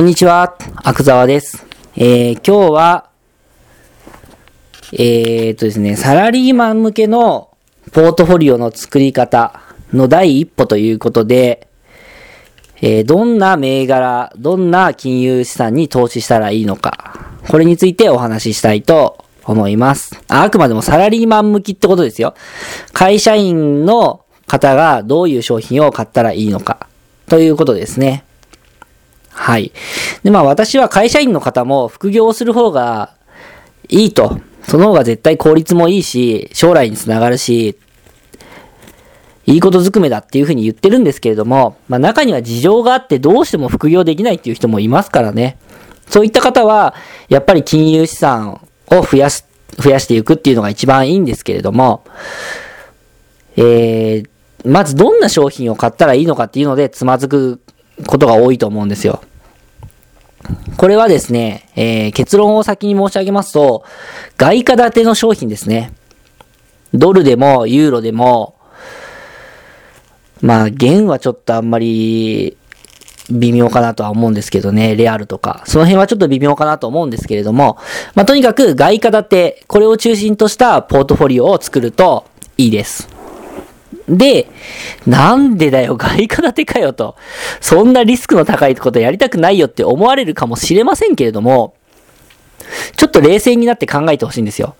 こんにちは、阿久沢です。えー、今日は、えー、とですね、サラリーマン向けのポートフォリオの作り方の第一歩ということで、えー、どんな銘柄、どんな金融資産に投資したらいいのか、これについてお話ししたいと思います。ああくまでもサラリーマン向きってことですよ。会社員の方がどういう商品を買ったらいいのか、ということですね。はい。で、まあ私は会社員の方も副業をする方がいいと。その方が絶対効率もいいし、将来につながるし、いいことずくめだっていうふうに言ってるんですけれども、まあ中には事情があってどうしても副業できないっていう人もいますからね。そういった方は、やっぱり金融資産を増やす、増やしていくっていうのが一番いいんですけれども、えー、まずどんな商品を買ったらいいのかっていうのでつまずくことが多いと思うんですよ。これはですね、えー、結論を先に申し上げますと、外貨建ての商品ですね。ドルでも、ユーロでも、まあ、元はちょっとあんまり、微妙かなとは思うんですけどね、レアルとか。その辺はちょっと微妙かなと思うんですけれども、まあ、とにかく外貨建て、これを中心としたポートフォリオを作るといいです。で、なんでだよ、外貨建てかよと。そんなリスクの高いことやりたくないよって思われるかもしれませんけれども、ちょっと冷静になって考えてほしいんですよ。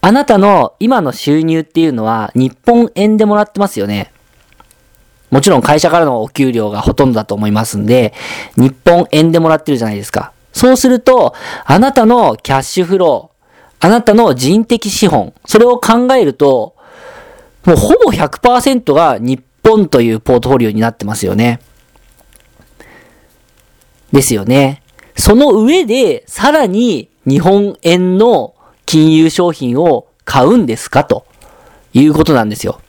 あなたの今の収入っていうのは日本円でもらってますよね。もちろん会社からのお給料がほとんどだと思いますんで、日本円でもらってるじゃないですか。そうすると、あなたのキャッシュフロー、あなたの人的資本、それを考えると、もうほぼ100%が日本というポートフォリオになってますよね。ですよね。その上で、さらに日本円の金融商品を買うんですか？ということなんですよ。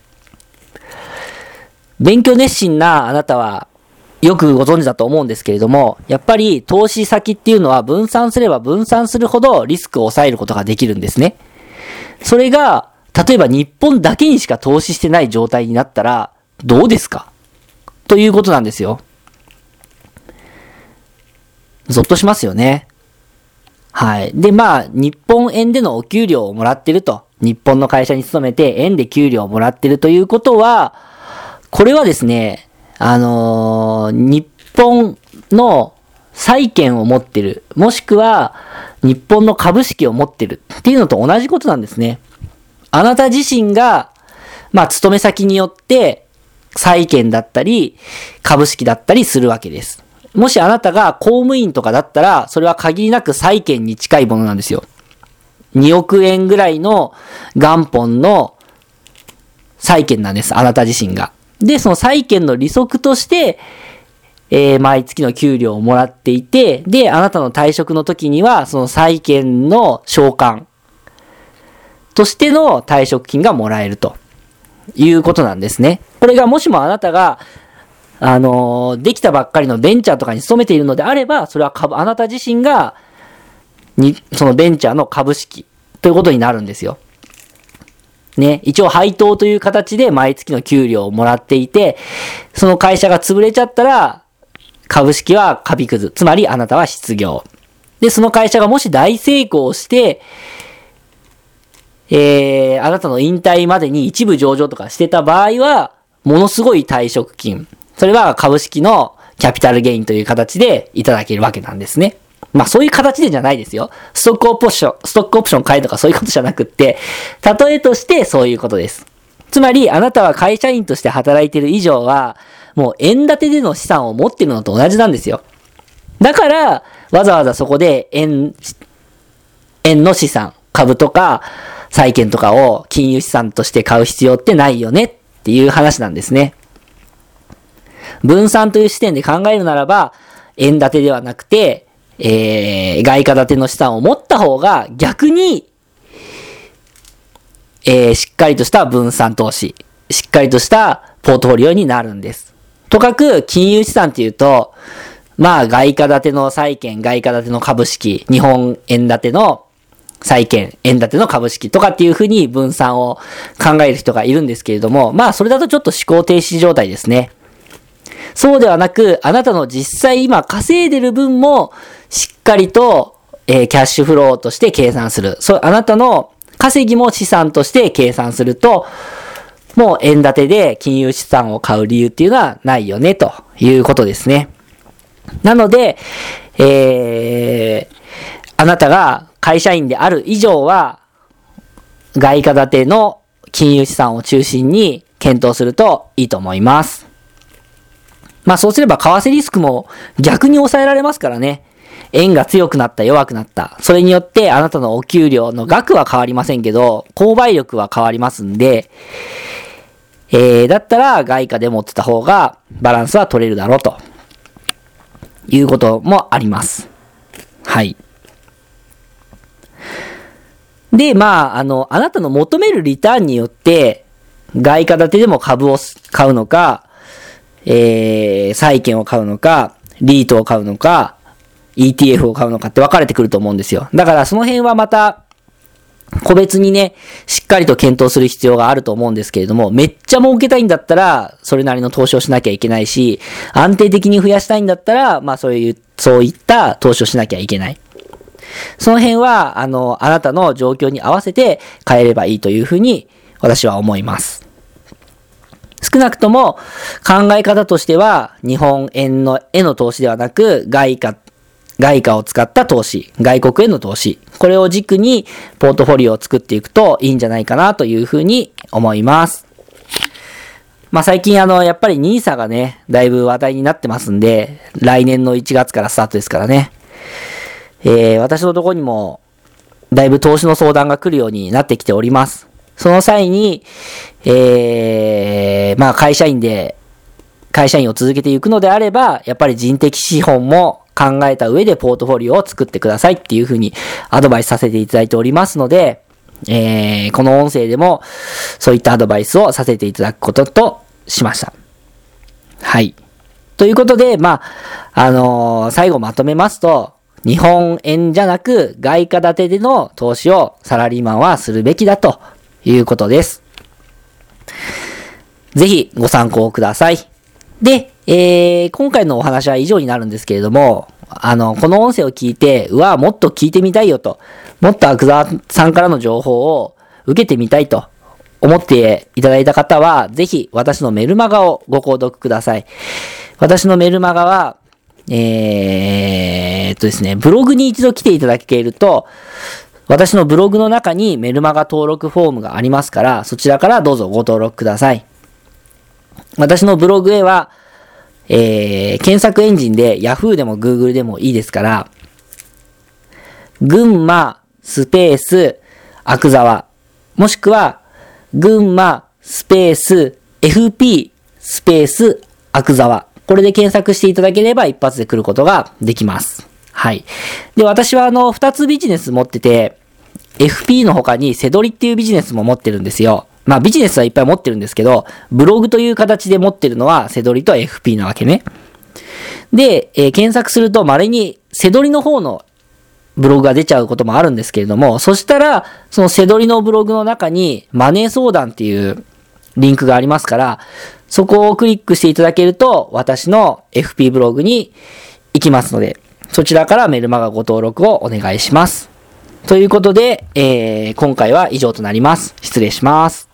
勉強熱心なあなたはよくご存知だと思うんですけれども、やっぱり投資先っていうのは分散すれば分散するほどリスクを抑えることができるんですね。それが例えば日本だけにしか投資してない状態になったら、どうですか？ということなんですよ。ゾッとしますよね。はい。で、まあ、日本円でのお給料をもらってると。日本の会社に勤めて円で給料をもらってるということは、これはですね、あのー、日本の債券を持ってる、もしくは日本の株式を持ってるっていうのと同じことなんですね。あなた自身が、まあ、勤め先によって、債券だったり、株式だったりするわけです。もしあなたが公務員とかだったら、それは限りなく債券に近いものなんですよ。2億円ぐらいの元本の債券なんです。あなた自身が。で、その債券の利息として、えー、毎月の給料をもらっていて、で、あなたの退職の時には、その債券の償還としての退職金がもらえるということなんですね。これがもしもあなたが、あの、できたばっかりのベンチャーとかに勤めているのであれば、それは株、あなた自身が、に、そのベンチャーの株式ということになるんですよ。ね、一応配当という形で毎月の給料をもらっていて、その会社が潰れちゃったら、株式はカビくず。つまりあなたは失業。で、その会社がもし大成功して、えー、あなたの引退までに一部上場とかしてた場合は、ものすごい退職金。それは株式のキャピタルゲインという形でいただけるわけなんですね。まあそういう形でじゃないですよ。ストックオプション、ストックオプション買えとかそういうことじゃなくって、例えとしてそういうことです。つまり、あなたは会社員として働いている以上は、もう円建てでの資産を持っているのと同じなんですよ。だから、わざわざそこで円、円の資産、株とか、債券とかを金融資産として買う必要ってないよねっていう話なんですね。分散という視点で考えるならば、円建てではなくて、えー、外貨建ての資産を持った方が逆に、えー、しっかりとした分散投資、しっかりとしたポートフォリオになるんです。とかく、金融資産っていうと、まあ、外貨建ての債券、外貨建ての株式、日本円建ての債券、円建ての株式とかっていうふうに分散を考える人がいるんですけれども、まあそれだとちょっと思考停止状態ですね。そうではなく、あなたの実際今稼いでる分も、しっかりと、えー、キャッシュフローとして計算する。そう、あなたの稼ぎも資産として計算すると、もう円建てで金融資産を買う理由っていうのはないよね、ということですね。なので、えー、あなたが会社員である以上は、外貨建ての金融資産を中心に検討するといいと思います。まあそうすれば為替リスクも逆に抑えられますからね。円が強くなった、弱くなった。それによってあなたのお給料の額は変わりませんけど、購買力は変わりますんで、えー、だったら外貨で持ってた方がバランスは取れるだろうと。いうこともあります。はい。で、まあ、あの、あなたの求めるリターンによって、外貨建てでも株を買うのか、えー、債券を買うのか、リートを買うのか、ETF を買うのかって分かれてくると思うんですよ。だからその辺はまた、個別にね、しっかりと検討する必要があると思うんですけれども、めっちゃ儲けたいんだったら、それなりの投資をしなきゃいけないし、安定的に増やしたいんだったら、まあそういう、そういった投資をしなきゃいけない。その辺は、あの、あなたの状況に合わせて変えればいいというふうに、私は思います。少なくとも考え方としては、日本円のへの投資ではなく、外貨外貨を使った投資、外国への投資、これを軸にポートフォリオを作っていくといいんじゃないかなというふうに思います。まあ、最近あの、やっぱり NISA がね、だいぶ話題になってますんで、来年の1月からスタートですからね。えー、私のとこにも、だいぶ投資の相談が来るようになってきております。その際に、えー、まあ会社員で、会社員を続けていくのであれば、やっぱり人的資本も考えた上でポートフォリオを作ってくださいっていうふうにアドバイスさせていただいておりますので、えー、この音声でもそういったアドバイスをさせていただくこととしました。はい。ということで、まあ、あのー、最後まとめますと、日本円じゃなく外貨建てでの投資をサラリーマンはするべきだということです。ぜひご参考ください。で、えー、今回のお話は以上になるんですけれども、あの、この音声を聞いて、うわ、もっと聞いてみたいよと、もっとアクザさんからの情報を受けてみたいと思っていただいた方は、ぜひ私のメルマガをご購読ください。私のメルマガは、えー、っとですね、ブログに一度来ていただけると、私のブログの中にメルマガ登録フォームがありますから、そちらからどうぞご登録ください。私のブログへは、えー、検索エンジンで Yahoo でも Google でもいいですから、群馬スペースアクザワ、もしくは群馬スペース FP スペースアクザワ。これで検索していただければ一発で来ることができます。はい。で、私はあの、二つビジネス持ってて、FP の他にセドリっていうビジネスも持ってるんですよ。まあビジネスはいっぱい持ってるんですけど、ブログという形で持ってるのはセドリと FP なわけね。で、えー、検索すると稀にセドリの方のブログが出ちゃうこともあるんですけれども、そしたら、そのセドリのブログの中にマネー相談っていうリンクがありますから、そこをクリックしていただけると、私の FP ブログに行きますので、そちらからメルマガご登録をお願いします。ということで、えー、今回は以上となります。失礼します。